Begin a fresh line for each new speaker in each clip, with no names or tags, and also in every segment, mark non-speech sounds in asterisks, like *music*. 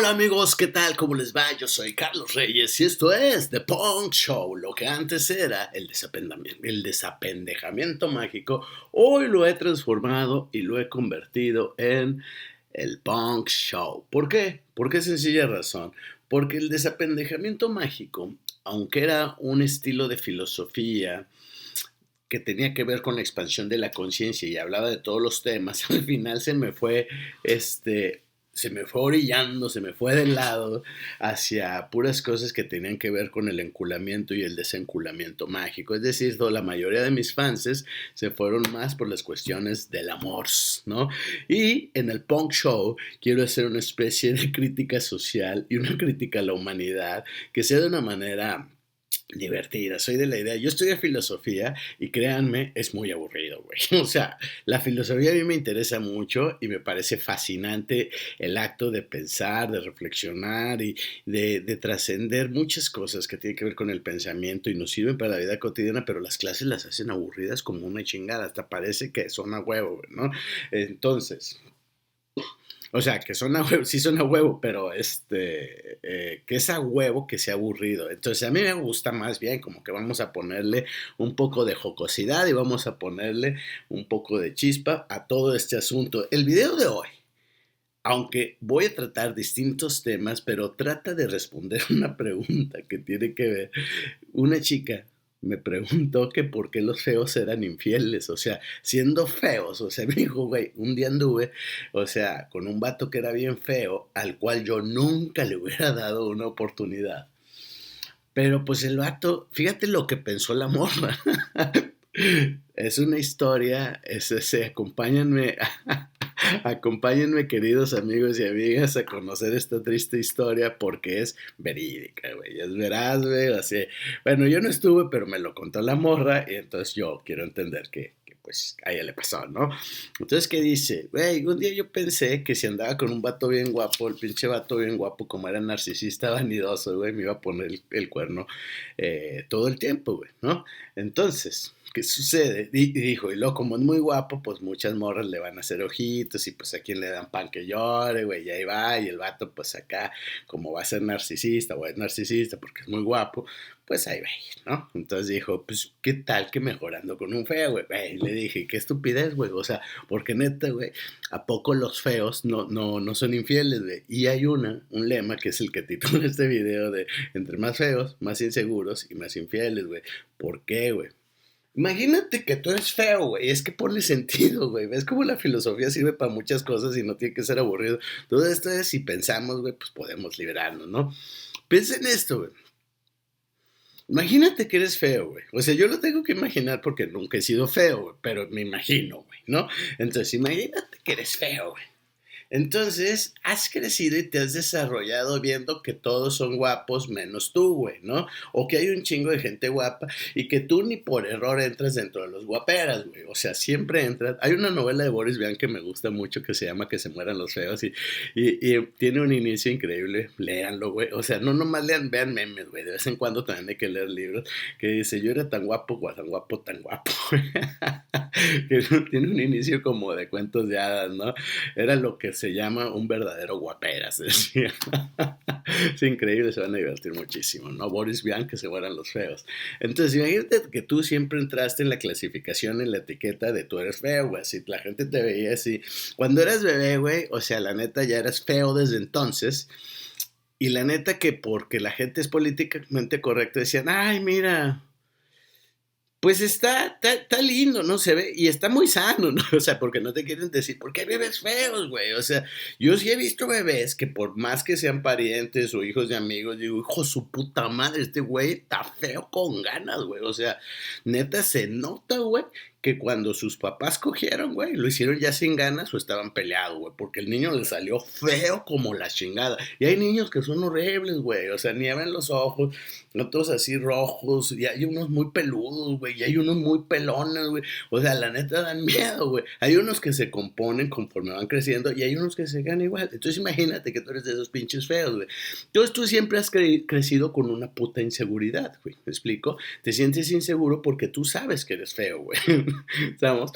Hola amigos, ¿qué tal? ¿Cómo les va? Yo soy Carlos Reyes y esto es The Punk Show, lo que antes era el desapendejamiento, mágico, hoy lo he transformado y lo he convertido en el Punk Show. ¿Por qué? ¿Por qué sencilla razón? Porque el desapendejamiento mágico, aunque era un estilo de filosofía, que tenía que ver con la expansión de la conciencia y hablaba de todos los temas, *laughs* al final se me fue este se me fue orillando, se me fue del lado hacia puras cosas que tenían que ver con el enculamiento y el desenculamiento mágico. Es decir, la mayoría de mis fans se fueron más por las cuestiones del amor, ¿no? Y en el punk show quiero hacer una especie de crítica social y una crítica a la humanidad que sea de una manera divertida. Soy de la idea, yo estudio filosofía y créanme, es muy aburrido, güey. *laughs* O sea, la filosofía a mí me interesa mucho y me parece fascinante el acto de pensar, de reflexionar y de, trascender muchas cosas que tienen que ver con el pensamiento y nos sirven para la vida cotidiana, pero las clases las hacen aburridas como una chingada, hasta parece que son a huevo, ¿no? Entonces, o sea, que son a sí son a huevo, pero este, eh, que es a huevo que sea aburrido. Entonces a mí me gusta más bien como que vamos a ponerle un poco de jocosidad y vamos a ponerle un poco de chispa a todo este asunto. El video de hoy, aunque voy a tratar distintos temas, pero trata de responder *laughs* una pregunta que tiene que ver una chica me preguntó que por qué los feos eran infieles, o sea, siendo feos, o sea, *laughs* me dijo, güey, un día anduve, o sea, con un vato que era bien feo, al cual yo nunca le hubiera dado una oportunidad. Pero pues el vato, fíjate lo que pensó la morra. *laughs* es una historia, es ese, acompáñenme *laughs* Acompáñenme, queridos amigos y amigas, a conocer esta triste historia porque es verídica, güey. Es veraz, güey. Así. Bueno, yo no estuve, pero me lo contó la morra y entonces yo quiero entender que, pues a ella le pasó, ¿no? Entonces, ¿qué dice? Güey, un día yo pensé que si andaba con un vato bien guapo, el pinche vato bien guapo, como era narcisista, *laughs* vanidoso, güey, me iba a poner el, cuerno eh, todo el tiempo, güey, ¿no? Entonces, ¿qué sucede? Y, dijo, y luego como es muy guapo, pues muchas morras le van a hacer ojitos y pues a quien le dan pan que llore, güey, y ahí va, y el vato pues acá, como va a ser narcisista o es narcisista porque es muy guapo, pues ahí va, ¿no? Entonces dijo, pues, ¿qué tal que mejorando con un feo, güey? le dije, qué estupidez, güey, o sea, porque neta, güey, ¿a poco los feos no, no, no son infieles, güey? Y hay una, un lema que es el que titula *laughs* este video de, entre más feos, más inseguros y más infieles, güey. ¿Por qué, güey? Imagínate que tú eres feo, güey. Es que ponle sentido, güey. ¿Ves cómo la filosofía sirve para muchas cosas y no tiene que ser aburrido? Todo esto es, si pensamos, güey, pues podemos liberarnos, ¿no? Piensa en esto, güey. Imagínate que eres feo, güey. O sea, yo lo tengo que imaginar porque nunca he sido feo, güey, pero me imagino, güey, ¿no? Entonces, imagínate que eres feo, güey. Entonces, has crecido y te has desarrollado viendo que todos son guapos menos tú, güey, ¿no? O que hay un chingo de gente guapa y que tú ni por error entras dentro de los guaperas, güey. O sea, siempre entras. Hay una novela de Boris Vian que me gusta mucho que se llama Que se mueran los feos y, y, tiene un inicio increíble. Léanlo, güey. O sea, no nomás lean, vean memes, güey. De vez en cuando también hay que leer libros que dice, yo era tan guapo, tan guapo, tan guapo. *laughs* que tiene un inicio como de cuentos de hadas, ¿no? Era lo que se llama un verdadero guaperas. *laughs* *laughs* es increíble, se van a divertir muchísimo, ¿no? Boris Vian, que se mueran los feos. Entonces, imagínate que tú siempre entraste en la clasificación, en la etiqueta de tú eres feo, güey. Así la gente te veía así. Cuando eras bebé, güey, o sea, la neta ya eras feo desde entonces. Y la neta que porque la gente es políticamente correcta, decían, ay, mira, pues está, está, lindo, ¿no? Se ve, y está muy sano, ¿no? *laughs* O sea, porque no te quieren decir, porque hay bebés feos, güey. O sea, yo sí he visto bebés que por más que sean parientes o hijos de amigos, digo, hijo su puta madre, este güey está feo con ganas, güey. O sea, neta se nota, güey, que cuando sus papás cogieron, güey, lo hicieron ya sin ganas o estaban peleados, güey, porque el niño le salió feo como la chingada. Y hay niños que son horribles, güey, o sea, nievan los ojos, otros así rojos, y hay unos muy peludos, güey, y hay unos muy pelones, güey. O sea, la neta dan miedo, güey. Hay unos que se componen conforme van creciendo y hay unos que se quedan igual. Entonces imagínate que tú eres de esos pinches feos, güey. Entonces tú siempre has crecido con una puta inseguridad, güey. ¿Me explico? Te sientes inseguro porque tú sabes que eres feo, güey. *laughs* *laughs* ¿Estamos?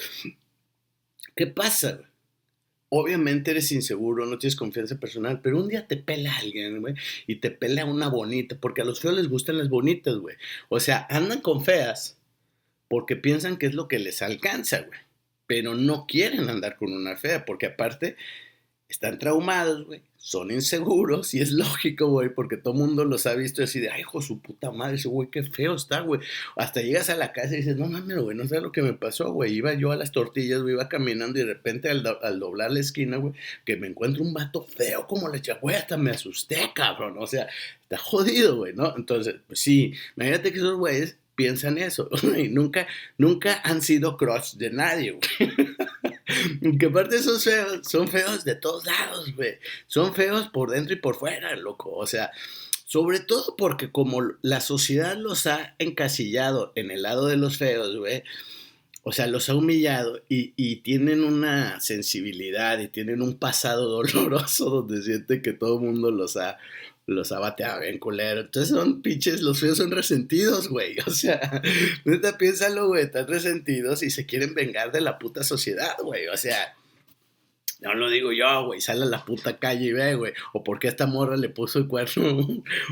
¿Qué pasa? obviamente eres inseguro, no tienes confianza personal, pero un día te pela alguien, güey, y te pela una bonita, porque a los feos les gustan las bonitas, güey. O sea, andan con feas porque piensan que es lo que les alcanza, güey. Pero no quieren andar con una fea, porque aparte están traumados, güey, son inseguros y es lógico, güey, porque todo mundo los ha visto así de, ay, hijo, su puta madre, ese güey, qué feo está, güey. Hasta llegas a la casa y dices, no mames, güey, no sé lo que me pasó, güey. Iba yo a las tortillas, güey, iba caminando y de repente al, doblar la esquina, güey, que me encuentro un vato feo como le güey, hasta me asusté, cabrón. O sea, está jodido, güey, ¿no? Entonces, pues sí, imagínate que esos güeyes piensan eso *laughs* y nunca, nunca han sido crush de nadie, güey. *laughs* *laughs* que aparte esos feos, son feos de todos lados, güey. Son feos por dentro y por fuera, loco. O sea, sobre todo porque como la sociedad los ha encasillado en el lado de los feos, güey. O sea, los ha humillado y, y, tienen una sensibilidad y tienen un pasado *laughs* doloroso donde siente que todo el mundo los ha los ha bateado bien culero. Entonces son pinches, los feos son resentidos, güey. *laughs* O sea, neta, piénsalo, güey, están resentidos y se quieren vengar de la puta sociedad, güey. O sea, no lo digo yo, güey, sale a la puta calle y ve, güey. O porque esta morra le puso el cuerno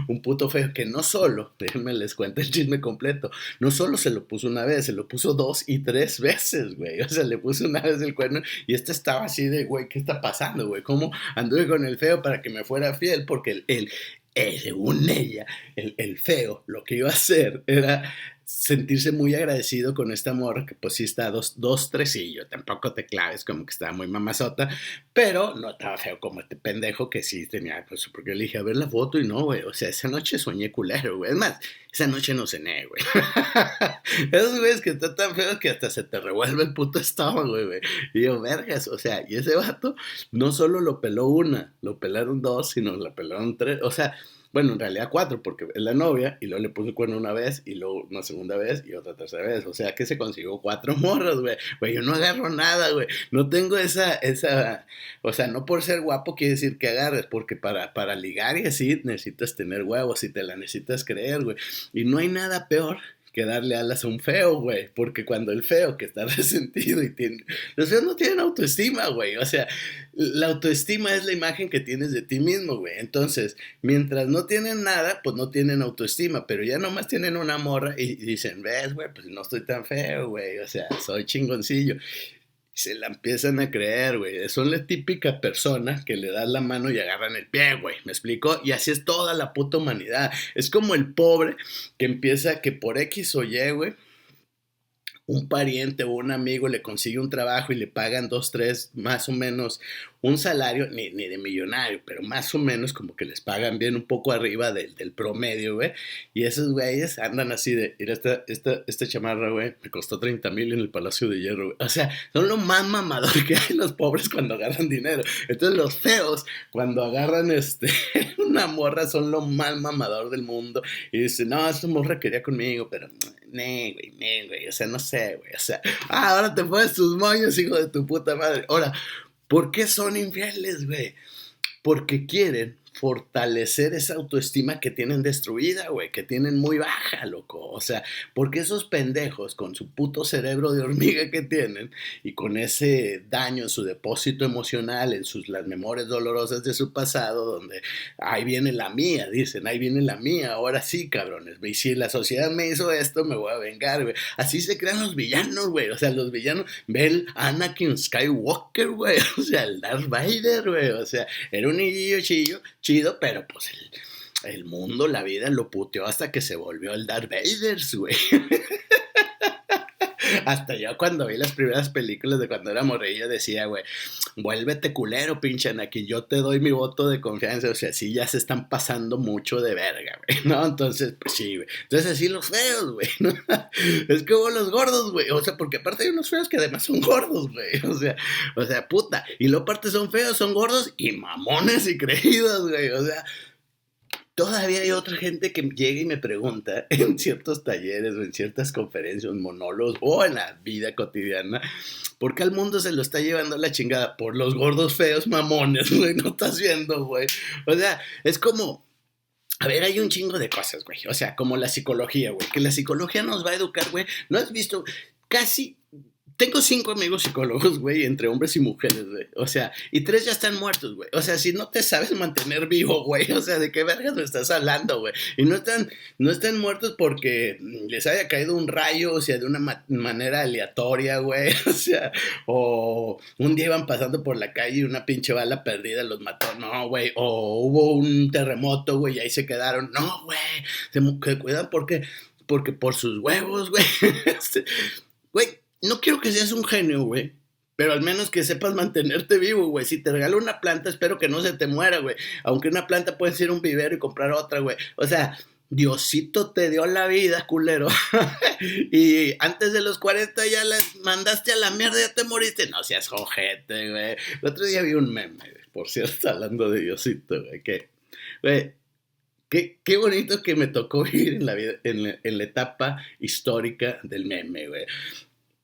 un, puto feo que no solo, *laughs* déjenme les cuento el chisme completo, no solo se lo puso una vez, se lo puso dos y tres veces, güey. *laughs* O sea, le puso una vez el cuerno y este estaba así de, güey, ¿qué está pasando, güey? ¿Cómo anduve con el feo para que me fuera fiel? Porque el, el, el según ella, el, el feo, lo que iba a hacer era sentirse muy agradecido con esta morra, que pues sí está dos, dos, tresillo, tampoco te claves, como que estaba muy mamazota, pero no estaba feo como este pendejo que sí tenía, pues porque le dije a ver la foto y no, güey, o sea, esa noche soñé culero, güey, es más, esa noche no cené, güey. *laughs* Esos güeyes que están tan feos que hasta se te revuelve el puto estómago, güey. Y yo, vergas, o sea, y ese vato no solo lo peló una, lo pelaron dos, sino lo pelaron tres, o sea, bueno, en realidad cuatro, porque es la novia, y luego le puso el cuerno una vez, y luego una segunda vez, y otra tercera vez. O sea que se consiguió cuatro *laughs* morros, güey. Güey, yo no agarro nada, güey. No tengo esa, esa, o sea, no por ser guapo quiere decir que agarres, porque para, para ligar y así necesitas tener huevos y te la necesitas creer, güey. Y no hay nada peor que darle alas a un feo, güey. Porque cuando el feo que está *laughs* resentido y tiene... Los feos no tienen autoestima, güey. O sea, la autoestima es la imagen que tienes de ti mismo, güey. Entonces, mientras no tienen nada, pues no tienen autoestima. Pero ya nomás tienen una morra y dicen, ves, güey, pues no estoy tan feo, güey. O sea, soy chingoncillo se la empiezan a creer, güey. Son la típica persona que le das la mano y agarran el pie, güey. ¿Me explico? Y así es toda la puta humanidad. Es como el pobre que empieza que por X o Y, güey, un pariente o un amigo le consigue un trabajo y le pagan dos, tres, más o menos un salario, ni, de millonario, pero más o menos como que les pagan bien un poco arriba del, promedio, güey. Y esos güeyes andan así de, mira, esta, esta, esta chamarra, güey, me costó 30 mil en el Palacio de Hierro, güey. O sea, son lo más mamador que hay los pobres cuando agarran dinero. Entonces los feos, cuando agarran este, *laughs* una morra, son lo más mamador del mundo. Y dicen, no, esa morra quería conmigo, pero, ne, güey, ne, güey, o sea, no sé, güey, o sea, ah, ahora te pones tus moños, hijo de tu puta madre. Ahora, ¿Por qué son infieles, güey? Porque quieren fortalecer esa autoestima que tienen destruida, güey, que tienen muy baja, loco. O sea, porque esos pendejos con su puto cerebro de hormiga que tienen y con ese daño en su depósito emocional, en sus las memorias dolorosas de su pasado, donde ahí viene la mía, dicen, ahí viene la mía, ahora sí, cabrones, y si la sociedad me hizo esto, me voy a vengar, güey. Así se crean los villanos, güey. O sea, los villanos, ve el Anakin Skywalker, güey. *laughs* O sea, el Darth Vader, güey. O sea, era un niñillo chillo chido, pero pues el, el mundo, la vida lo puteó hasta que se volvió el Darth Vader, güey. *laughs* Hasta yo cuando vi las primeras películas de cuando era morrillo decía, güey, vuélvete culero, pinche aquí yo te doy mi voto de confianza. O sea, sí ya se están pasando mucho de verga, güey, *laughs* ¿no? Entonces, pues sí, güey. Entonces así los feos, güey, ¿no? *laughs* Es como los gordos, güey. O sea, porque aparte hay unos feos que además son gordos, güey. *laughs* O sea, o sea, puta. Y luego aparte son feos, son gordos y mamones y creídos, güey. O sea, Todavía hay otra gente que llega y me pregunta *laughs* en ciertos talleres o en ciertas conferencias, monólogos o en la vida cotidiana, ¿por qué al mundo se lo está llevando la chingada? Por los gordos feos mamones, *laughs* güey, no estás viendo, güey. O sea, es como, a ver, hay un chingo de cosas, güey. O sea, como la psicología, güey. Que la psicología nos va a educar, güey. ¿No has visto? Casi tengo cinco amigos psicólogos, *laughs* güey, entre hombres y mujeres, güey. O sea, y tres ya están muertos, güey. O sea, si no te sabes mantener vivo, *laughs* güey. O sea, ¿de qué vergas me estás hablando, güey? Y no están, no están muertos porque les haya caído un rayo, o sea, de una manera aleatoria, güey. *laughs* O sea, o un día iban pasando por la calle y una pinche bala perdida los mató. No, güey. O hubo un terremoto, güey, y ahí se quedaron. No, güey. Se, cuidan porque, porque por sus huevos, güey. Este, güey no quiero que seas un genio, güey. Pero al menos que sepas mantenerte vivo, güey. Si te regalo una planta, espero que no se te muera, güey. Aunque una planta puede ser un vivero y comprar otra, güey. O sea, Diosito te dio la vida, culero. *laughs* y antes de los 40 ya las mandaste a la mierda, ya te moriste. No seas jojete, güey. El otro día vi un meme, por cierto, *laughs* hablando de Diosito, güey. Que, Qué, qué, bonito que me tocó vivir en la, vida, en, en la etapa histórica del meme, güey.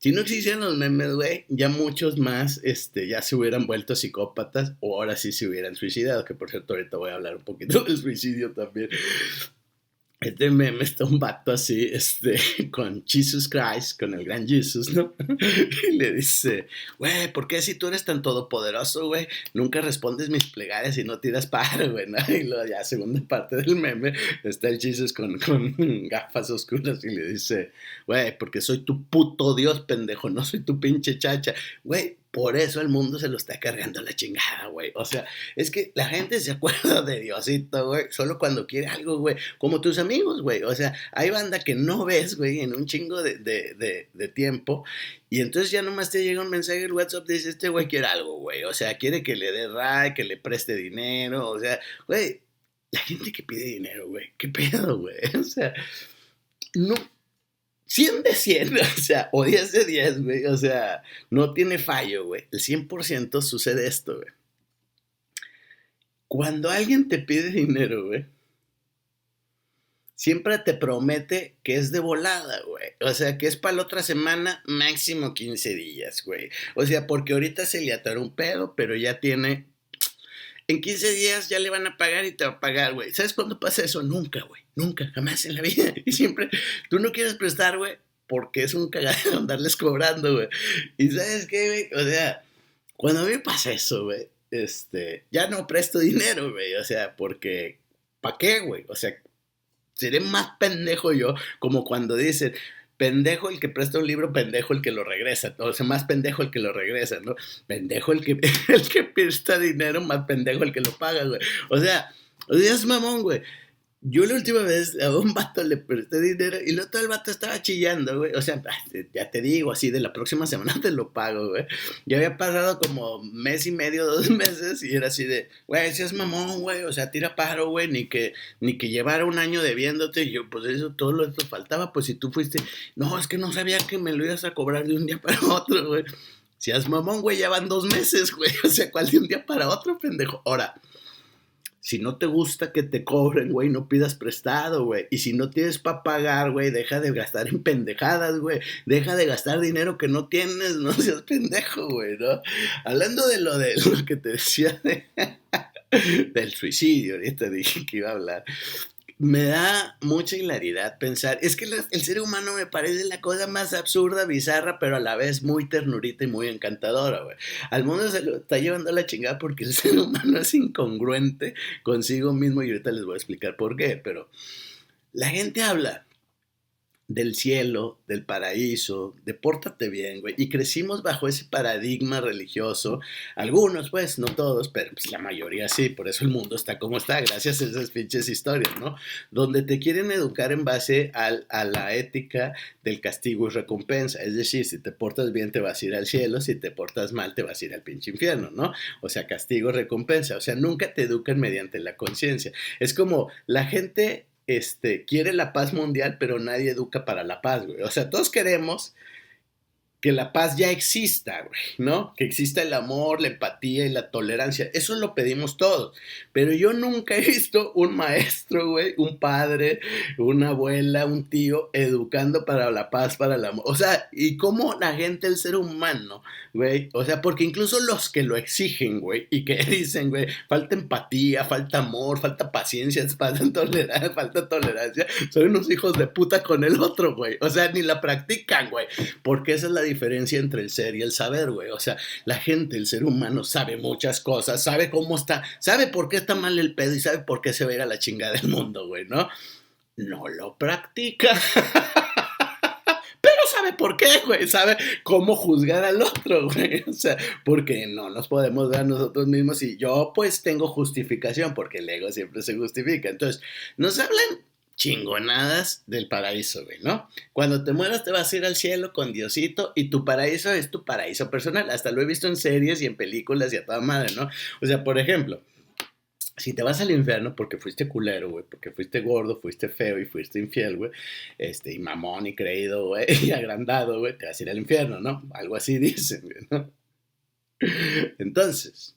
Si no existieran los memes, güey, ya muchos más este, ya se hubieran vuelto psicópatas o ahora sí se hubieran suicidado, que por cierto ahorita voy a hablar un poquito *laughs* del suicidio también. Este meme está un vato así, este, *laughs* con Jesus Christ, con el gran Jesus, ¿no? *laughs* Y le dice, güey, ¿por qué si tú eres tan todopoderoso, güey? Nunca respondes mis plegarias y no tiras para, güey. Y luego ya, segunda parte del meme, está el Jesus con, con *laughs* gafas oscuras y le dice, güey, porque soy tu puto Dios, pendejo, no soy tu pinche chacha. Güey, por eso el mundo se lo está cargando la chingada, güey. O sea, es que la gente se *laughs* acuerda de Diosito, güey, solo cuando quiere algo, güey. Como tus amigos, güey. O sea, hay banda que no ves, güey, en un chingo de, de, de, tiempo. Y entonces ya nomás te llega un mensaje en WhatsApp, dice, este güey quiere algo, güey. O sea, quiere que le dé ray, que le preste dinero. O sea, güey, la gente que pide dinero, güey. ¿Qué pedo, güey? *laughs* O sea, no, 100 de 100, *laughs* o sea, o 10 de 10, güey, o sea, no tiene fallo, güey. El 100% sucede esto, güey. Cuando alguien te pide dinero, güey, siempre te promete que es de volada, güey. O sea, que es para la otra semana, máximo 15 días, güey. O sea, porque ahorita se le atoró un pedo, pero ya tiene en 15 días ya le van a pagar y te va a pagar, güey. ¿Sabes cuándo pasa eso? Nunca, güey. Nunca, jamás en la vida. *laughs* Y siempre, tú no quieres prestar, güey, porque es un cagadero *laughs* andarles cobrando, güey. Y ¿sabes qué, güey? O sea, cuando a mí me pasa eso, güey, este, ya no presto dinero, güey. O sea, porque, ¿para qué, güey? O sea, seré más pendejo yo, como cuando dicen, pendejo el que presta un libro, pendejo el que lo regresa, o sea, más pendejo el que lo regresa, ¿no? Pendejo el que, *laughs* el que presta dinero, más pendejo el que lo paga, güey. O sea, o sea, es mamón, güey. Yo la última vez a un vato le presté dinero y luego todo el vato estaba chillando, güey. O sea, ya te digo, así de la próxima *laughs* semana te lo pago, güey. Ya había pasado como mes y medio, *laughs* dos meses y era así de, güey, si es mamón, güey. O sea, tira paro, güey, ni que, ni que llevara un año debiéndote. Y yo, pues eso, todo lo esto faltaba. Pues si tú fuiste, no, es que no sabía que me lo ibas a cobrar de un día para *laughs* otro, güey. Si es mamón, güey, ya van dos meses, güey. O sea, ¿cuál de un día para otro, pendejo? Ahora. Si no te gusta que te cobren, güey, no pidas prestado, güey. Y si no tienes para pagar, güey, deja de gastar en pendejadas, güey. Deja de gastar dinero que no tienes, no seas pendejo, güey, ¿no? Hablando de lo de *laughs* lo que te decía del suicidio, ahorita dije que iba a hablar me da mucha hilaridad pensar, es que el ser humano me parece la cosa más absurda, bizarra, pero a la vez muy ternurita y muy encantadora, güey. Al mundo se lo está llevando a la chingada porque el *laughs* ser humano es incongruente consigo mismo y ahorita les voy a explicar por qué, pero la gente habla del cielo, del paraíso, de pórtate bien, güey. Y crecimos bajo ese paradigma religioso. Algunos, pues, no todos, pero pues, la mayoría sí. Por eso el mundo está como está, gracias a esas pinches historias, ¿no? Donde te quieren educar en base al, a la ética del castigo y recompensa. Es decir, si te portas bien te vas a ir al cielo, si te portas mal te vas a ir al pinche infierno, ¿no? O sea, castigo, recompensa. O sea, nunca te educan mediante la conciencia. Es como la gente este, quiere la paz mundial, pero nadie educa para la paz, güey. O sea, todos queremos que la paz ya exista, güey, ¿no? Que exista el amor, la empatía y la tolerancia. Eso lo pedimos todos. Pero yo nunca he visto un maestro, güey, un padre, una abuela, un tío educando para la paz, para el amor. O sea, y cómo la gente, el ser humano, güey, o sea, porque incluso los que lo exigen, güey, y que *laughs* dicen, güey, falta empatía, falta amor, falta paciencia, *laughs* falta tolerancia, falta tolerancia, son unos hijos de puta con el otro, güey. O sea, ni la practican, güey. Porque esa es la diferencia entre el ser y el saber, güey. O sea, la gente, el ser humano, sabe muchas cosas, sabe cómo está, sabe por qué está mal el pedo y sabe por qué se va a la chingada del mundo, güey, ¿no? No lo practica. *laughs* Pero sabe por qué, güey, sabe cómo juzgar al otro, güey. *laughs* O sea, porque no nos podemos ver nosotros mismos y yo pues tengo justificación, porque el ego siempre se justifica. Entonces, nos hablan chingonadas del paraíso, güey, ¿no? Cuando te mueras te vas a ir al cielo con Diosito y tu paraíso es tu paraíso personal. Hasta lo he visto en series y en películas y a toda madre, ¿no? O sea, por ejemplo, si te vas al infierno porque fuiste culero, güey, porque fuiste gordo, fuiste feo y fuiste infiel, güey, este, y mamón y creído, güey, *laughs* y agrandado, güey, te vas a ir al infierno, ¿no? Algo así dicen, güey, ¿no? Entonces,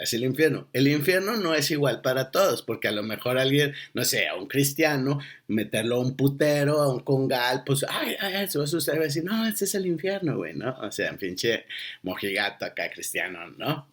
así el infierno. El infierno no es igual para todos, porque a lo mejor alguien, no sé, a un cristiano, meterlo a un putero, a un congal, pues, ay, ay, se va a asustar y va a decir, no, este es el infierno, güey, ¿no? O sea, en pinche mojigato acá cristiano, ¿no?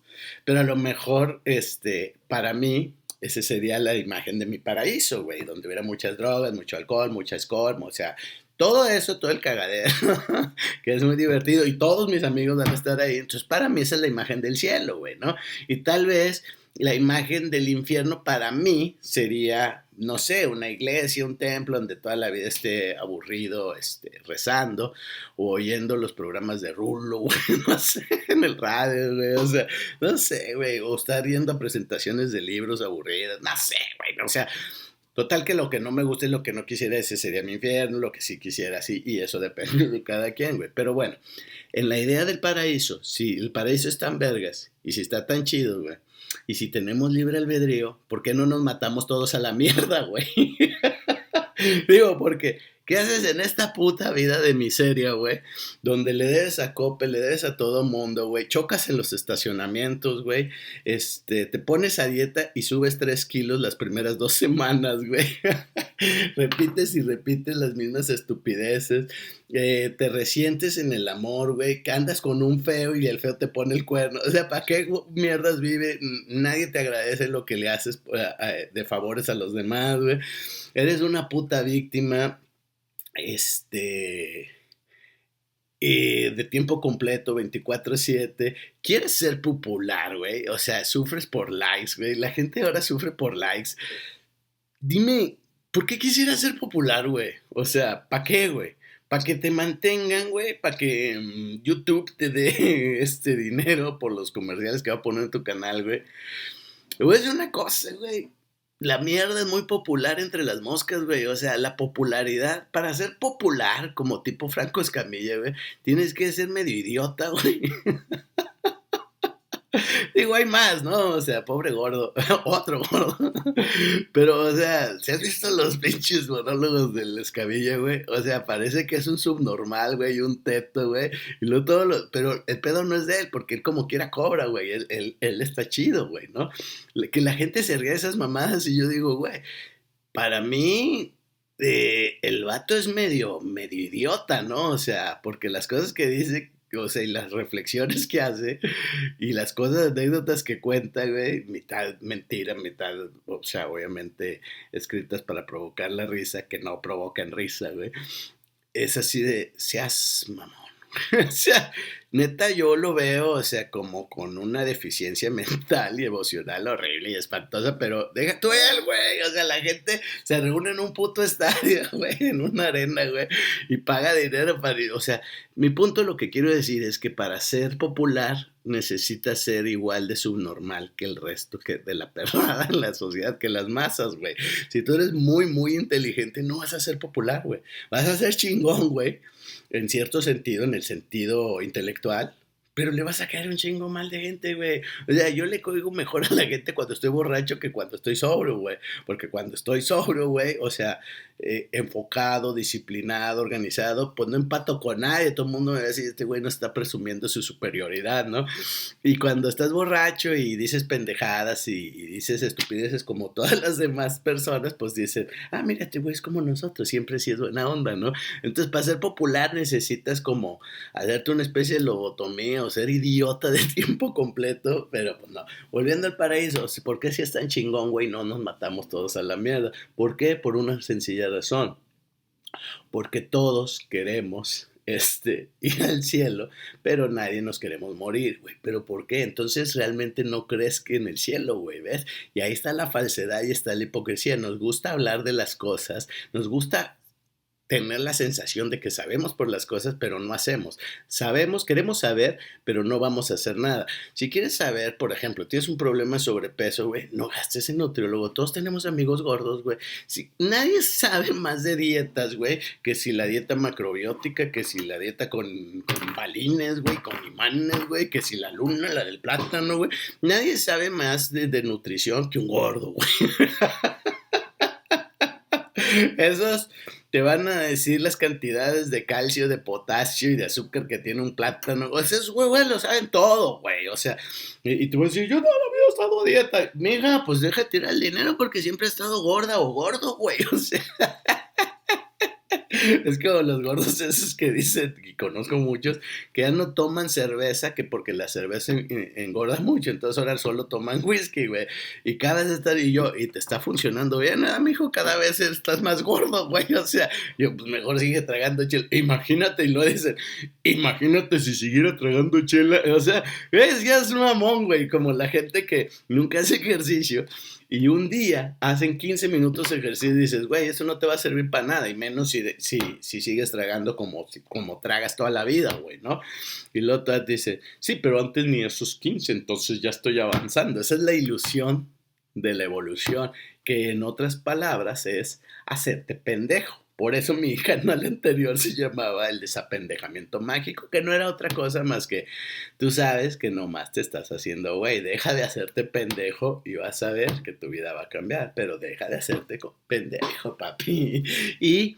Pero a lo mejor, este, para mí, ese sería la imagen de mi paraíso, güey, donde hubiera muchas drogas, mucho alcohol, mucha escormo, o sea, todo eso, todo el cagadero, *laughs* que es muy divertido y todos mis amigos van a estar ahí. Entonces, para mí esa es la imagen del cielo, güey, ¿no? Y tal vez la imagen del infierno para mí sería, no sé, una iglesia, un templo donde toda la vida esté aburrido, este, rezando o oyendo los programas de Rulo, *laughs* güey, no sé, en el radio, güey, o sea, no sé, güey, o estar viendo presentaciones de libros aburridas, no sé, güey, o sea, Total que lo que no me gusta y lo que no quisiera, ese sería mi infierno, lo que sí quisiera, sí, y eso depende de cada quien, güey. Pero bueno, en la idea del paraíso, si el paraíso es tan vergas y si está tan chido, güey, y si tenemos libre albedrío, ¿por qué no nos matamos todos a la *laughs* mierda, güey? *laughs* Digo, porque ¿Qué haces en esta puta vida de miseria, güey? Donde le debes a Cope, le debes a todo mundo, güey. Chocas en los estacionamientos, güey. Este, te pones a dieta y subes tres kilos las primeras dos *laughs* semanas, güey. *laughs* repites y repites las mismas estupideces. Eh, te resientes en el amor, güey. Que andas con un feo y el feo te pone el cuerno. O sea, ¿para qué mierdas vive? Nadie te agradece lo que le haces eh, eh, de favores a los demás, güey. Eres una puta víctima este, eh, de tiempo completo, 24/7, quieres ser popular, güey, o sea, sufres por likes, güey, la gente ahora sufre por likes. Dime, ¿por qué quisieras ser popular, güey? O sea, ¿para qué, güey? Para que te mantengan, güey, para que mm, YouTube te dé *laughs* este dinero por los comerciales que va a poner en tu canal, güey. Voy a decir una cosa, güey la mierda es muy popular entre las moscas, güey. O sea, la popularidad, para ser popular como tipo Franco Escamilla, güey, tienes que ser medio idiota, güey. *laughs* Digo, hay más, ¿no? O sea, pobre gordo, *laughs* otro gordo. Pero, o sea, ¿se has visto los pinches monólogos del escabilla, güey? O sea, parece que es un subnormal, güey, un teto, güey. Y luego todo lo... Pero el pedo no es de él, porque él como quiera cobra, güey. Él, él, está chido, güey, ¿no? Que la gente se ríe de esas mamadas y yo digo, güey, para mí eh, el vato es medio, medio idiota, ¿no? O sea, porque las cosas que dice o sea, y las reflexiones que hace y las cosas, anécdotas que cuenta, güey, mitad mentira, mitad, o sea, obviamente escritas para provocar la risa, que no provocan risa, güey. Es así de, seas mamón. *laughs* o sea, neta yo lo veo, o sea, como con una deficiencia *laughs* mental y emocional horrible y espantosa, pero deja tú él, güey, o sea, la gente se reúne en un puto estadio, *laughs* güey, en una arena, güey, y paga dinero para ir, o sea, mi punto lo que quiero decir es que para ser popular necesitas ser igual de subnormal que el resto que de la perrada en la sociedad, que las masas, güey. Si tú eres muy, muy inteligente, no vas a ser popular, güey. Vas a ser chingón, güey en cierto sentido, en el sentido intelectual, actual pero le vas a caer un chingo mal de gente, güey. O sea, yo le caigo mejor a la gente cuando estoy borracho que cuando estoy sobrio, güey. Porque cuando estoy sobrio, güey, o sea, eh, enfocado, disciplinado, organizado, pues no empato con nadie. Todo el mundo me va a decir, este güey no está presumiendo su superioridad, ¿no? Y cuando estás borracho y dices pendejadas y, dices estupideces como todas las demás personas, pues dicen, ah, mira, este güey es como nosotros, siempre sí es buena onda, ¿no? Entonces, para ser popular necesitas como hacerte una especie de lobotomía ser idiota de *laughs* tiempo completo, pero pues no. Volviendo al paraíso, ¿por qué si es tan chingón, güey, no nos matamos todos a la mierda? ¿Por qué? Por una sencilla razón. Porque todos queremos este, *laughs* ir al cielo, pero nadie nos queremos morir, güey. ¿Pero por qué? Entonces realmente no crees que en el cielo, güey, ¿ves? Y ahí está la falsedad y está la hipocresía. Nos gusta hablar de las cosas, nos gusta tener la sensación de que sabemos por las cosas, pero no hacemos. Sabemos, queremos saber, pero no vamos a hacer nada. Si quieres saber, por ejemplo, tienes un problema de sobrepeso, güey, no gastes en nutriólogo. Todos tenemos amigos gordos, güey. Si, nadie sabe más de dietas, güey, que si la dieta macrobiótica, que si la dieta con, balines, güey, con imanes, güey, que si la luna, la del plátano, güey. Nadie sabe más de, de nutrición que un gordo, güey. *laughs* Esos te van a decir las cantidades de calcio, de potasio y de azúcar que tiene un plátano. O sea, esos güey, lo saben todo, güey. O sea, y, tú vas a decir, yo no, había estado dieta. Mija, pues deja tirar el dinero porque siempre he estado gorda o gordo, güey. *laughs* O sea. *laughs* Es como los gordos esos que dicen, y conozco muchos, que ya no toman cerveza, que porque la cerveza engorda mucho, entonces ahora solo toman whisky, güey. Y cada vez estás, y yo, y te está funcionando bien, ¿eh, mijo? Cada vez estás más gordo, güey. *laughs* O sea, yo, pues mejor sigue tragando chela. Imagínate, y lo dicen, imagínate si siguiera tragando chela. O sea, es ya es un mamón, güey, como la gente que nunca hace ejercicio y un día hacen 15 minutos de ejercicio y dices, güey, eso no te va a servir para nada, y menos si, si, si sigues tragando como, como tragas toda la vida, güey, ¿no? Y luego te dice, sí, pero antes ni esos 15, entonces ya estoy avanzando. Esa es la ilusión de la evolución, que en otras palabras es hacerte pendejo. Por eso mi *laughs* canal anterior se llamaba El desapendejamiento mágico, que no era otra cosa más que tú sabes que nomás te estás haciendo güey, deja de hacerte pendejo y vas a ver que tu vida va a cambiar, pero deja de hacerte pendejo, papi. *laughs* Y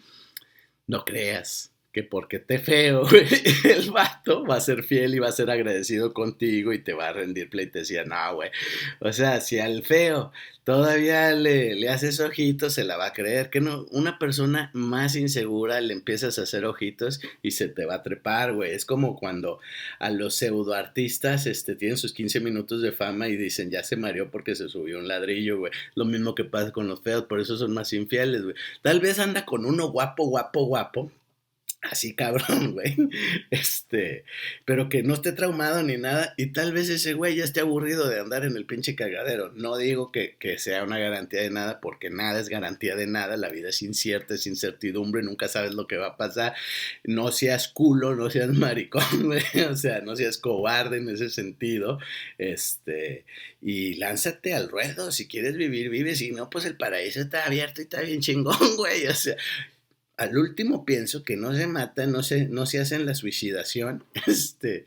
no creas que porque te feo, *laughs* el vato va a ser fiel y va a ser agradecido contigo y te va a rendir pleitesía. No, güey. O sea, si al feo todavía le, le, haces ojitos, se la va a creer. Que no, una persona más insegura le empiezas a hacer ojitos y se te va a trepar, güey. Es como cuando a los pseudoartistas este, tienen sus 15 minutos de fama y dicen, ya se mareó porque se subió un ladrillo, güey. Lo mismo que pasa con los feos, por eso son más infieles, güey. Tal vez anda con uno guapo, guapo, guapo así cabrón, *laughs* güey. Este, pero que no esté traumado ni nada. Y tal vez ese güey ya esté aburrido de andar en el pinche cagadero. No digo que, que, sea una garantía de nada, porque nada es garantía de nada. La vida es incierta, es incertidumbre, nunca sabes lo que va a pasar. No seas culo, no seas *laughs* maricón, güey. O sea, no seas cobarde en ese sentido. Este, y lánzate al ruedo. Si quieres vivir, vive. Si no, pues el paraíso está abierto y está bien chingón, *laughs* güey. O sea, al último pienso que no se matan, no se, no se hacen la suicidación, *laughs* este,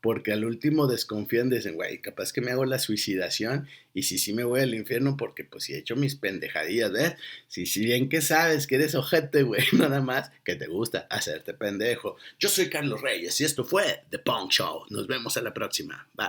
porque al último desconfían, dicen, güey, capaz que me hago la suicidación y si sí me voy al infierno porque pues si he hecho mis pendejadillas, ¿ves? Si, si bien que sabes que eres ojete, güey, *laughs* nada más que te gusta hacerte pendejo. Yo soy Carlos Reyes y esto fue The Punk Show. Nos vemos a la próxima. Bye.